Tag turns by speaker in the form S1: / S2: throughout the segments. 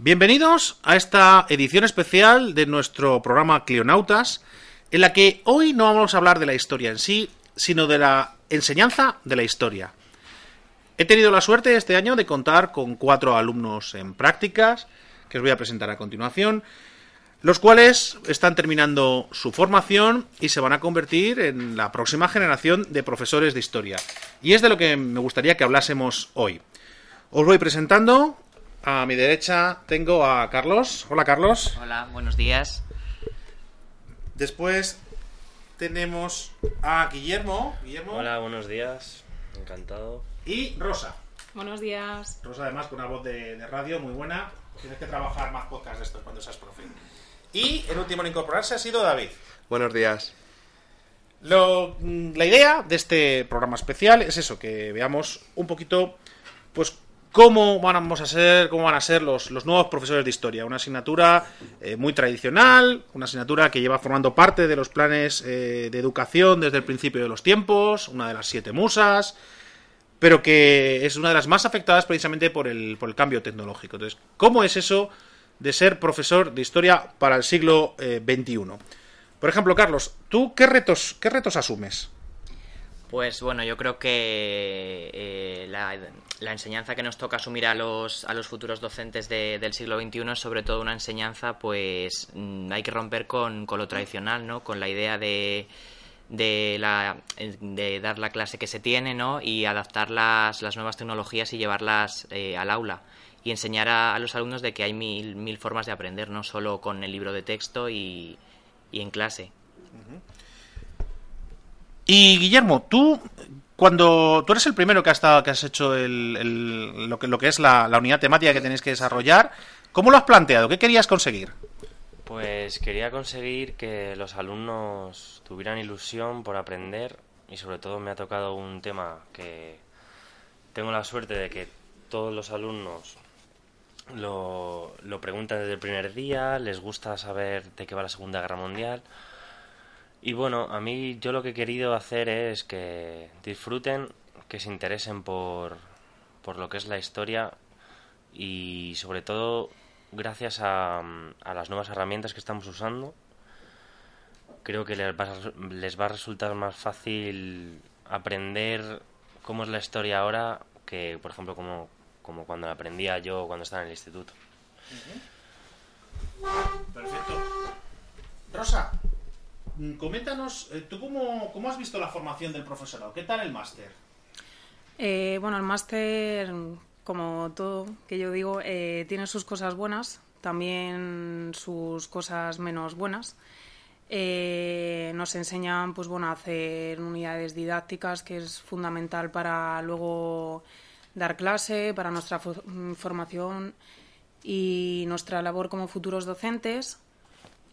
S1: Bienvenidos a esta edición especial de nuestro programa Cleonautas, en la que hoy no vamos a hablar de la historia en sí, sino de la enseñanza de la historia. He tenido la suerte este año de contar con cuatro alumnos en prácticas, que os voy a presentar a continuación, los cuales están terminando su formación y se van a convertir en la próxima generación de profesores de historia. Y es de lo que me gustaría que hablásemos hoy. Os voy presentando a mi derecha tengo a Carlos. Hola, Carlos.
S2: Hola, buenos días.
S1: Después tenemos a Guillermo. Guillermo.
S3: Hola, buenos días. Encantado.
S1: Y Rosa.
S4: Buenos días.
S1: Rosa, además, con una voz de, de radio muy buena. Tienes que trabajar más podcasts de estos cuando seas profe. Y el último en incorporarse ha sido David.
S5: Buenos días.
S1: Lo, mm, la idea de este programa especial es eso, que veamos un poquito, pues, cómo vamos a ser, cómo van a ser los, los nuevos profesores de historia. Una asignatura eh, muy tradicional, una asignatura que lleva formando parte de los planes eh, de educación desde el principio de los tiempos, una de las siete musas, pero que es una de las más afectadas precisamente por el, por el cambio tecnológico. Entonces, ¿cómo es eso de ser profesor de historia para el siglo eh, XXI? Por ejemplo, Carlos, ¿tú qué retos, qué retos asumes?
S2: Pues bueno, yo creo que eh, la, la enseñanza que nos toca asumir a los, a los futuros docentes de- del siglo XXI es sobre todo una enseñanza, pues mm, hay que romper con, con lo tradicional, ¿no? Con la idea de, de, la, de dar la clase que se tiene, ¿no? Y adaptar las, las nuevas tecnologías y llevarlas eh, al aula. Y enseñar a, a los alumnos de que hay mil, mil formas de aprender, no solo con el libro de texto y, y en clase.
S1: Y Guillermo, tú cuando tú eres el primero que has estado, que has hecho el, el- lo que lo que es la, la unidad temática que tenéis que desarrollar, ¿cómo lo has planteado? ¿Qué querías conseguir?
S3: Pues quería conseguir que los alumnos tuvieran ilusión por aprender y sobre todo me ha tocado un tema que tengo la suerte de que todos los alumnos lo, lo preguntan desde el primer día, les gusta saber de qué va la Segunda Guerra Mundial. Y bueno, a mí yo lo que he querido hacer es que disfruten, que se interesen por, por lo que es la historia y sobre todo gracias a, a las nuevas herramientas que estamos usando creo que les va, a- les va a resultar más fácil aprender cómo es la historia ahora que por ejemplo como, como cuando la aprendía yo cuando estaba en el instituto
S1: Perfecto. Rosa, coméntanos, eh, ¿tú cómo, cómo has visto la formación del profesorado? ¿Qué tal el máster?
S4: Eh, bueno, el máster, como todo que yo digo, eh, tiene sus cosas buenas, también sus cosas menos buenas. Eh, nos enseñan pues, bueno, a hacer unidades didácticas, que es fundamental para luego dar clase, para nuestra mm, formación y nuestra labor como futuros docentes.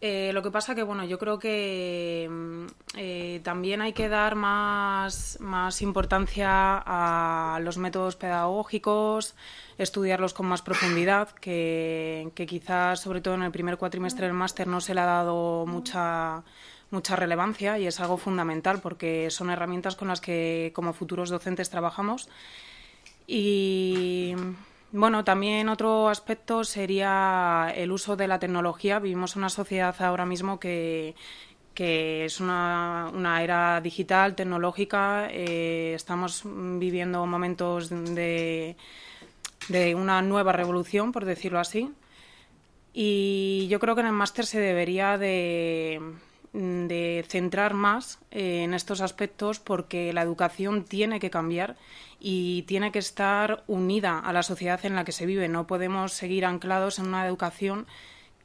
S4: Eh, lo que pasa que, bueno, yo creo que mm, eh, también hay que dar más, más importancia a los métodos pedagógicos, estudiarlos con más profundidad, que, que quizás, sobre todo en el primer cuatrimestre del máster, no se le ha dado mucha, mucha relevancia y es algo fundamental porque son herramientas con las que como futuros docentes trabajamos. Y bueno, también otro aspecto sería el uso de la tecnología. Vivimos una sociedad ahora mismo que, que es una, una era digital, tecnológica. eh, estamos viviendo momentos de, de una nueva revolución, por decirlo así. Y yo creo que en el máster se debería de, de centrar más eh, en estos aspectos porque la educación tiene que cambiar y tiene que estar unida a la sociedad en la que se vive. No podemos seguir anclados en una educación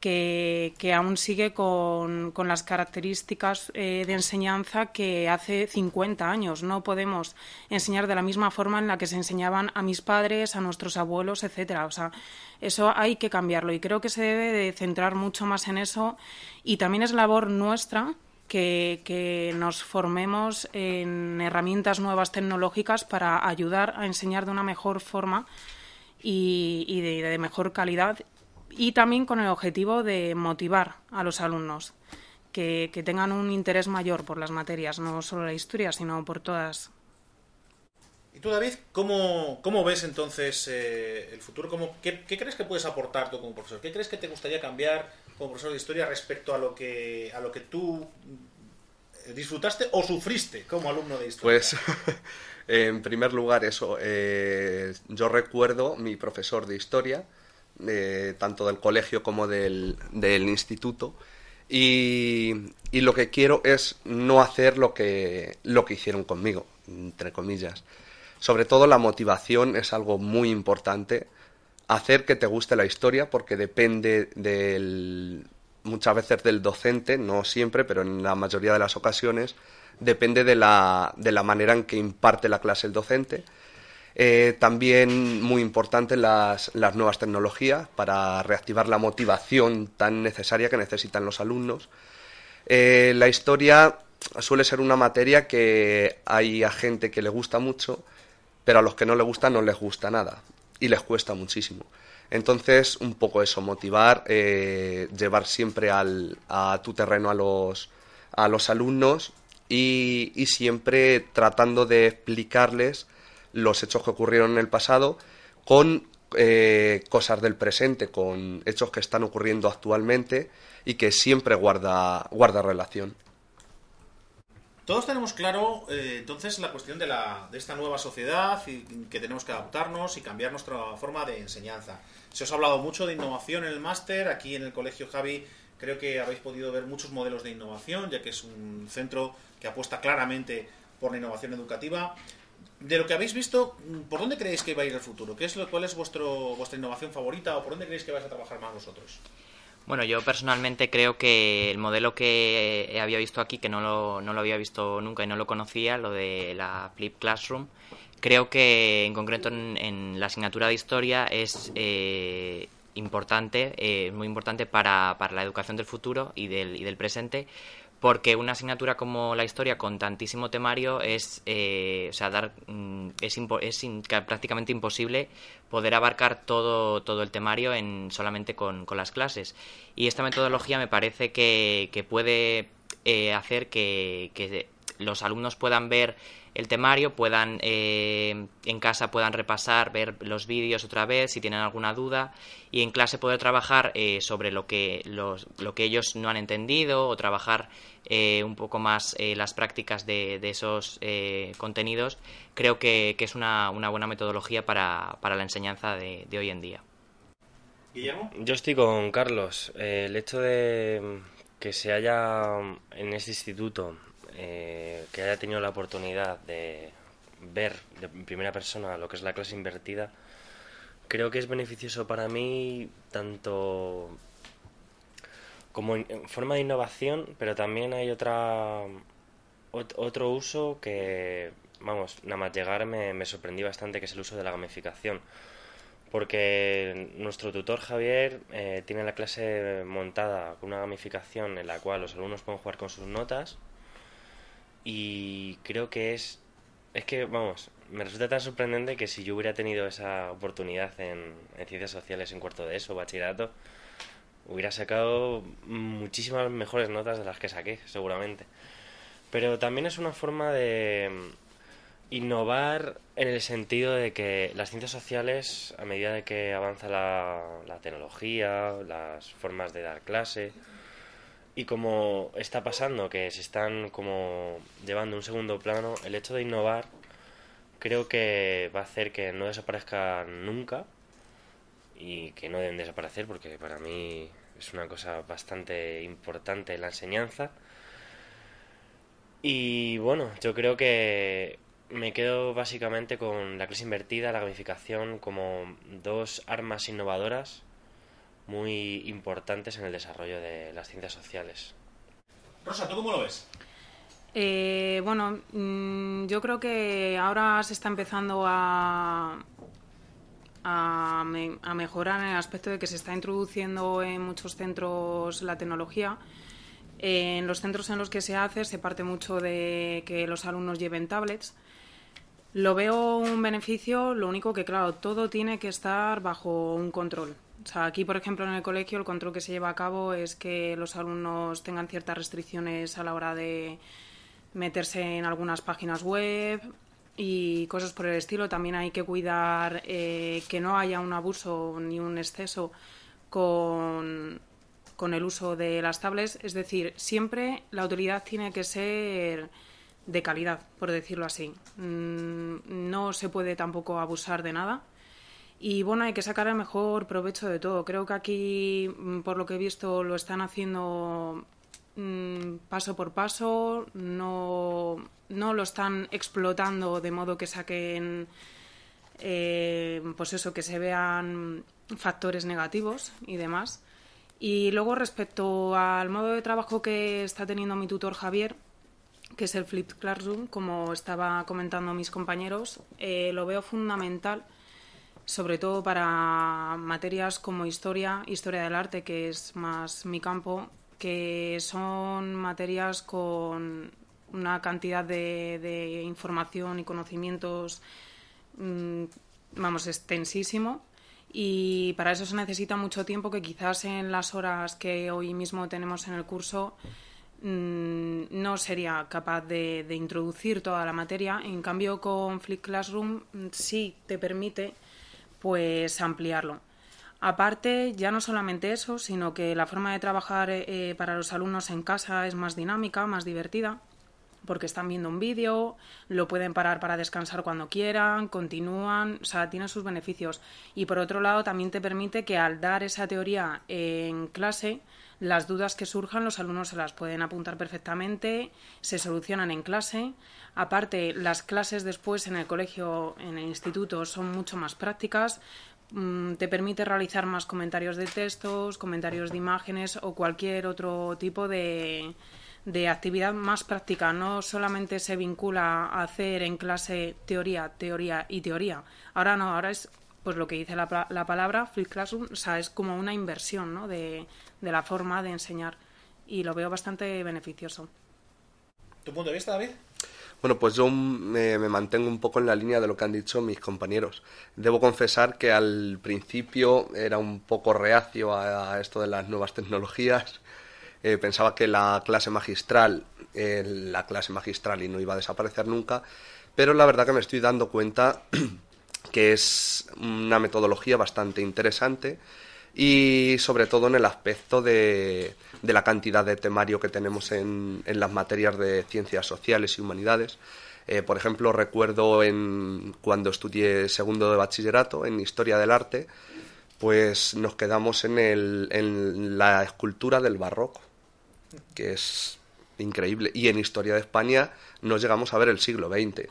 S4: que, aún sigue con, las características eh, de enseñanza que hace 50 años. No podemos enseñar de la misma forma en la que se enseñaban a mis padres, a nuestros abuelos, etcétera. O sea, eso hay que cambiarlo y creo que se debe de centrar mucho más en eso y también es labor nuestra que, nos formemos en herramientas nuevas tecnológicas para ayudar a enseñar de una mejor forma y, de, mejor calidad y también con el objetivo de motivar a los alumnos, que, que, tengan un interés mayor por las materias, no solo la historia, sino por todas.
S1: ¿Y tú, David, cómo, cómo ves entonces eh, el futuro? ¿Cómo, qué, qué, crees que puedes aportar tú como profesor? ¿Qué crees que te gustaría cambiar como profesor de historia respecto a lo que, a lo que tú disfrutaste o sufriste como alumno de historia?
S5: Pues, en primer lugar, eso. Eh, yo recuerdo mi profesor de historia eh, tanto del colegio como del, instituto. Y, y, lo que quiero es no hacer lo que, lo que hicieron conmigo, entre comillas. Sobre todo la motivación es algo muy importante. Hacer que te guste la historia porque depende del, muchas veces del docente, no siempre, pero en la mayoría de las ocasiones, depende de la, de la manera en que imparte la clase el docente eh, también muy importante las, las, nuevas tecnologías para reactivar la motivación tan necesaria que necesitan los alumnos. Eh, la historia suele ser una materia que hay a gente que le gusta mucho, pero a los que no le gusta no les gusta nada y les cuesta muchísimo. Entonces, un poco eso, motivar, eh, llevar siempre al, a tu terreno a los, a los alumnos y, y siempre tratando de explicarles los hechos que ocurrieron en el pasado con eh, cosas del presente, con hechos que están ocurriendo actualmente y que siempre guarda, guarda relación.
S1: Todos tenemos claro eh, entonces la cuestión de, la, de esta nueva sociedad y que tenemos que adaptarnos y cambiar nuestra forma de enseñanza. Se os ha hablado mucho de innovación en el máster, aquí en el Colegio Javi creo que habéis podido ver muchos modelos de innovación, ya que es un centro que apuesta claramente por la innovación educativa de lo que habéis visto, ¿por dónde creéis que va a ir el futuro? ¿Qué es lo, ¿Cuál es vuestro, vuestra innovación favorita o por dónde creéis que vais a trabajar más vosotros?
S2: Bueno, yo personalmente creo que el modelo que había visto aquí, que no lo, no lo había visto nunca y no lo conocía, lo de la Flip Classroom, creo que en concreto en, la asignatura de historia es eh, importante, eh, muy importante para, para, la educación del futuro y del, y del presente, porque una asignatura como la historia con tantísimo temario es, eh, o sea, dar, mm, es, es in, prácticamente imposible poder abarcar todo, todo el temario en, solamente con, con, las clases. Y esta metodología me parece que, que puede eh, hacer que, que, los alumnos puedan ver el temario, puedan eh, en casa puedan repasar, ver los vídeos otra vez si tienen alguna duda y en clase poder trabajar eh, sobre lo que, los, lo que ellos no han entendido o trabajar eh, un poco más eh, las prácticas de, de esos eh, contenidos, creo que, que es una, una, buena metodología para, para la enseñanza de, de, hoy en día.
S1: Guillermo.
S3: Yo estoy con Carlos. el hecho de que se haya en este instituto, que haya tenido la oportunidad de ver de primera persona lo que es la clase invertida, creo que es beneficioso para mí tanto como en forma de innovación, pero también hay otra otro uso que, vamos, nada más llegar me, me sorprendí bastante, que es el uso de la gamificación. Porque nuestro tutor Javier eh, tiene la clase montada con una gamificación en la cual los alumnos pueden jugar con sus notas y creo que es es que, vamos, me resulta tan sorprendente que si yo hubiera tenido esa oportunidad en, en ciencias sociales en cuarto de eso, bachillerato, hubiera sacado muchísimas mejores notas de las que saqué, seguramente. Pero también es una forma de innovar en el sentido de que las ciencias sociales, a medida de que avanza la, la tecnología, las formas de dar clase, y como está pasando que se están como llevando un segundo plano, el hecho de innovar creo que va a hacer que no desaparezca nunca y que no deben desaparecer porque para mí es una cosa bastante importante la enseñanza. Y bueno, yo creo que me quedo básicamente con la clase invertida, la gamificación como dos armas innovadoras muy importantes en el desarrollo de las ciencias sociales.
S1: Rosa, ¿tú cómo lo ves?
S4: Eh, bueno, mm, yo creo que ahora se está empezando a, a, mejorar en el aspecto de que se está introduciendo en muchos centros la tecnología. En los centros en los que se hace se parte mucho de que los alumnos lleven tablets. Lo veo un beneficio, lo único que, claro, todo tiene que estar bajo un control. O sea, aquí, por ejemplo, en el colegio, el control que se lleva a cabo es que los alumnos tengan ciertas restricciones a la hora de meterse en algunas páginas web y cosas por el estilo. También hay que cuidar eh, que no haya un abuso ni un exceso con, con el uso de las tablets. Es decir, siempre la autoridad tiene que ser de calidad, por decirlo así. Mm, no se puede tampoco abusar de nada. Y bueno, hay que sacar el mejor provecho de todo. Creo que aquí, mm, por lo que he visto, lo están haciendo Mm, paso por paso, no, no, lo están explotando de modo que saquen, eh, pues eso, que se vean factores negativos y demás. Y luego respecto al modo de trabajo que está teniendo mi tutor Javier, que es el Flipped Classroom, como estaba comentando mis compañeros, eh, lo veo fundamental, sobre todo para materias como historia, historia del arte, que es más mi campo, que son materias con una cantidad de, información y conocimientos, mm, vamos, extensísimo. Y para eso se necesita mucho tiempo que quizás en las horas que hoy mismo tenemos en el curso mm, no sería capaz de, de, introducir toda la materia. En cambio, con Flip Classroom mm, sí te permite pues ampliarlo. Aparte, ya no solamente eso, sino que la forma de trabajar eh, para los alumnos en casa es más dinámica, más divertida, porque están viendo un vídeo, lo pueden parar para descansar cuando quieran, continúan, o sea, tiene sus beneficios. Y por otro lado, también te permite que al dar esa teoría en clase, las dudas que surjan los alumnos se las pueden apuntar perfectamente, se solucionan en clase. Aparte, las clases después en el colegio, en el instituto, son mucho más prácticas, Mm, te permite realizar más comentarios de textos, comentarios de imágenes o cualquier otro tipo de, de actividad más práctica. No solamente se vincula a hacer en clase teoría, teoría y teoría. Ahora no, ahora es pues lo que dice la, la palabra, Flip Classroom, o sea, es como una inversión ¿no? de, de la forma de enseñar y lo veo bastante beneficioso.
S1: ¿Tu punto de vista, David?
S5: Bueno, pues yo me, mantengo un poco en la línea de lo que han dicho mis compañeros. Debo confesar que al principio era un poco reacio a, esto de las nuevas tecnologías. Eh, pensaba que la clase magistral, eh, la clase magistral y no iba a desaparecer nunca, pero la verdad que me estoy dando cuenta que es una metodología bastante interesante y sobre todo en el aspecto de, de la cantidad de temario que tenemos en, en las materias de ciencias sociales y humanidades. Eh, por ejemplo, recuerdo en, cuando estudié segundo de bachillerato en Historia del Arte, pues nos quedamos en, el, en la escultura del barroco, que es increíble. Y en Historia de España nos llegamos a ver el siglo XX.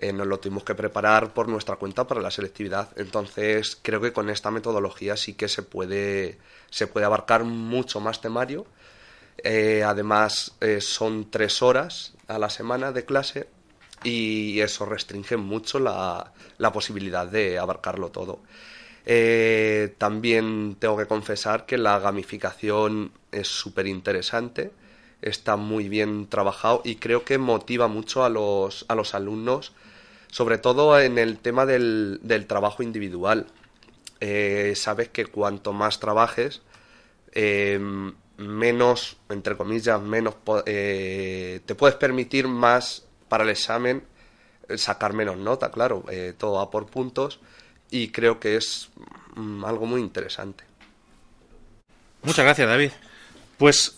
S5: Eh, nos lo tuvimos que preparar por nuestra cuenta para la selectividad. Entonces, creo que con esta metodología sí que se puede, se puede abarcar mucho más temario. Eh, además, eh, son tres horas a la semana de clase y eso restringe mucho la, la posibilidad de abarcarlo todo. también tengo que confesar que la gamificación es súper interesante, está muy bien trabajado y creo que motiva mucho a los, a los alumnos sobre todo en el tema del, del trabajo individual. Eh, sabes que cuanto más trabajes, eh, menos, entre comillas, menos eh, te puedes permitir más para el examen sacar menos nota, claro, todo va por puntos y creo que es mm, algo muy interesante.
S1: Muchas gracias, David. Pues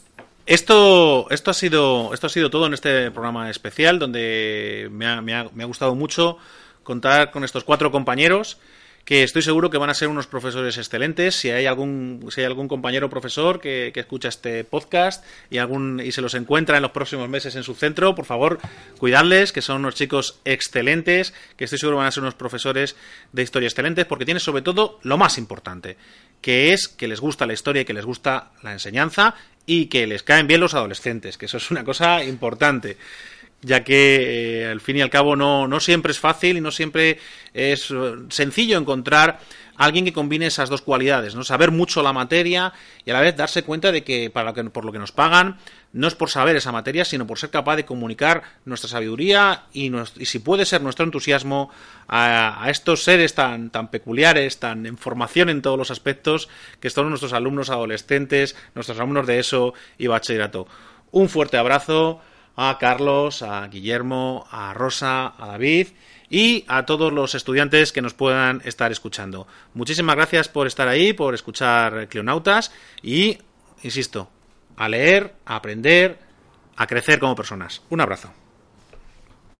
S1: esto, esto, ha sido, esto ha sido todo en este programa especial, donde me ha, me ha, me ha gustado mucho contar con estos cuatro compañeros que estoy seguro que van a ser unos profesores excelentes. Si hay algún, si hay algún compañero profesor que, escucha este podcast y, algún, y se los encuentra en los próximos meses en su centro, por favor, cuidadles, que son unos chicos excelentes, que estoy seguro van a ser unos profesores de historia excelentes, porque tienen sobre todo lo más importante, que es que les gusta la historia y que les gusta la enseñanza y que les caen bien los adolescentes, que eso es una cosa importante ya que eh, al fin y al cabo no, no siempre es fácil y no siempre es eh, sencillo encontrar alguien que combine esas dos cualidades, ¿no? Saber mucho la materia y a la vez darse cuenta de que, para que por lo que nos pagan no es por saber esa materia, sino por ser capaz de comunicar nuestra sabiduría y, y si puede ser nuestro entusiasmo a, a, estos seres tan, tan peculiares, tan en formación en todos los aspectos, que son nuestros alumnos adolescentes, nuestros alumnos de ESO y bachillerato. Un fuerte abrazo a Carlos, a Guillermo, a Rosa, a David y a todos los estudiantes que nos puedan estar escuchando. Muchísimas gracias por estar ahí, por escuchar Cleonautas y, insisto, a leer, a aprender, a crecer como personas. Un abrazo.